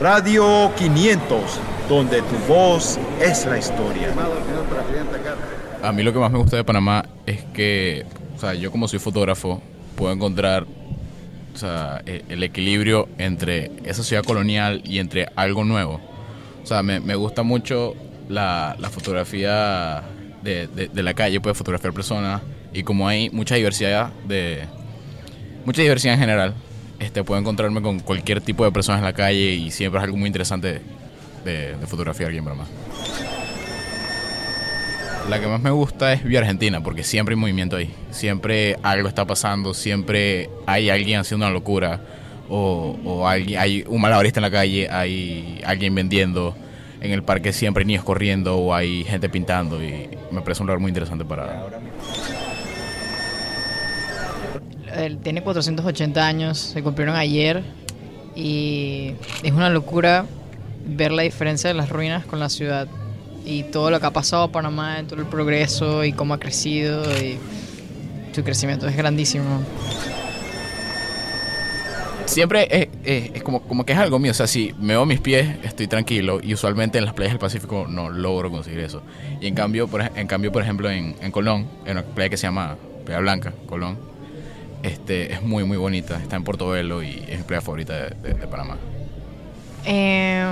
Radio 500, donde tu voz es la historia. A mí lo que más me gusta de Panamá es que, o sea, yo como soy fotógrafo, puedo encontrar o sea, e- el equilibrio entre esa ciudad colonial y entre algo nuevo. O sea, me, me gusta mucho la, la fotografía de, de- de la calle, puedes fotografiar personas y como hay mucha diversidad de mucha diversidad en general, este puedo encontrarme con cualquier tipo de personas en la calle y siempre es algo muy interesante de, de fotografiar aquí en. La que más me gusta es Vía Argentina, porque siempre hay movimiento ahí. Siempre algo está pasando, siempre hay alguien haciendo una locura, o, o alguien, hay un malabarista en la calle, hay alguien vendiendo, en el parque siempre hay niños corriendo, o hay gente pintando, y me parece un lugar muy interesante para... Él tiene 480 años, se cumplieron ayer y es una locura ver la diferencia de las ruinas con la ciudad y todo lo que ha pasado a Panamá, todo el progreso y cómo ha crecido y su crecimiento es grandísimo. Siempre es, es- es como, como que es algo mío, o sea, si me veo mis pies, estoy tranquilo, y usualmente en las playas del Pacífico no logro conseguir eso. Y en cambio, por, en cambio, por ejemplo, en, en Colón, en una playa que se llama Playa Blanca, Colón, este, es muy, muy bonita, está en Portobelo y es mi playa favorita de, Panamá. Eh,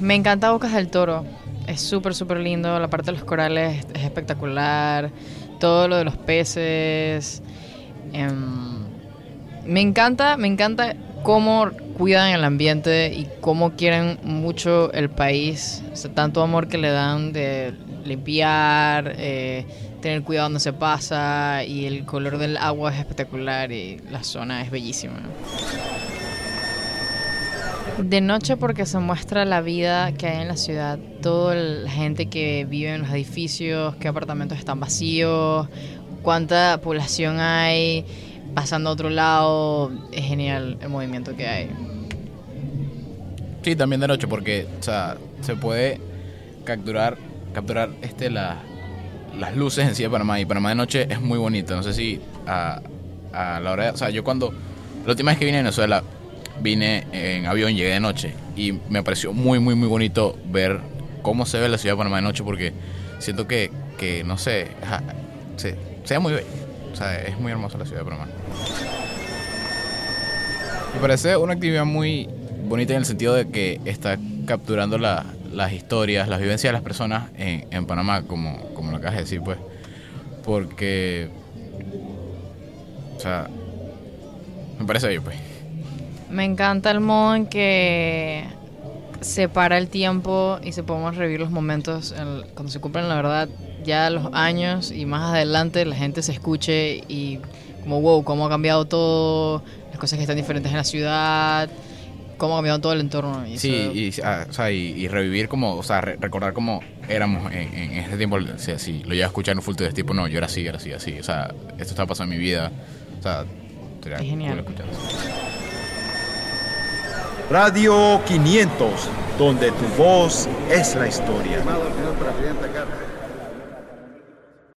me encanta Bocas del Toro, es súper, súper lindo, la parte de los corales es espectacular, todo lo de los peces. em, me encanta, me encanta cómo cuidan el ambiente y cómo quieren mucho el país, tanto amor que le dan de limpiar, eh, tener cuidado donde se pasa y el color del agua es espectacular y la zona es bellísima. De noche porque se muestra la vida que hay en la ciudad, toda la gente que vive en los edificios, qué apartamentos están vacíos, cuánta población hay pasando a otro lado, es genial el movimiento que hay. Sí, también de noche, porque o sea, se puede capturar, capturar este, la- las luces en sí de Panamá. Y Panamá de noche es muy bonito. No sé si a, a la hora de, O sea, yo cuando. La última vez que vine a Venezuela, vine en avión, llegué de noche. Y me pareció muy, muy, muy bonito ver cómo se ve la ciudad de Panamá de noche, porque siento que, que no sé, ve muy bello. O sea, es muy hermosa la ciudad de Panamá. Me parece una actividad muy bonita en el sentido de que está capturando la- las historias, las vivencias de las personas en, Panamá, como, como lo acabas de decir, pues. Porque. O sea. Me parece bello, pues. Me encanta el modo en que se para el tiempo y se podemos revivir los momentos en- cuando se cumplen la verdad ya los años y más adelante la gente se escuche y como wow, cómo ha cambiado todo, las cosas que están diferentes en la ciudad, cómo ha cambiado todo el entorno. Y Sí, eso- y, ah, o sea, y, y revivir como, o sea, re- recordar cómo éramos en, en ese tiempo. O sea, si lo llevas a escuchar en un full de tipo, no, yo era así, era así, así. O sea, esto estaba pasando en mi vida. O sea, Es genial. Radio 500, donde tu voz es la historia.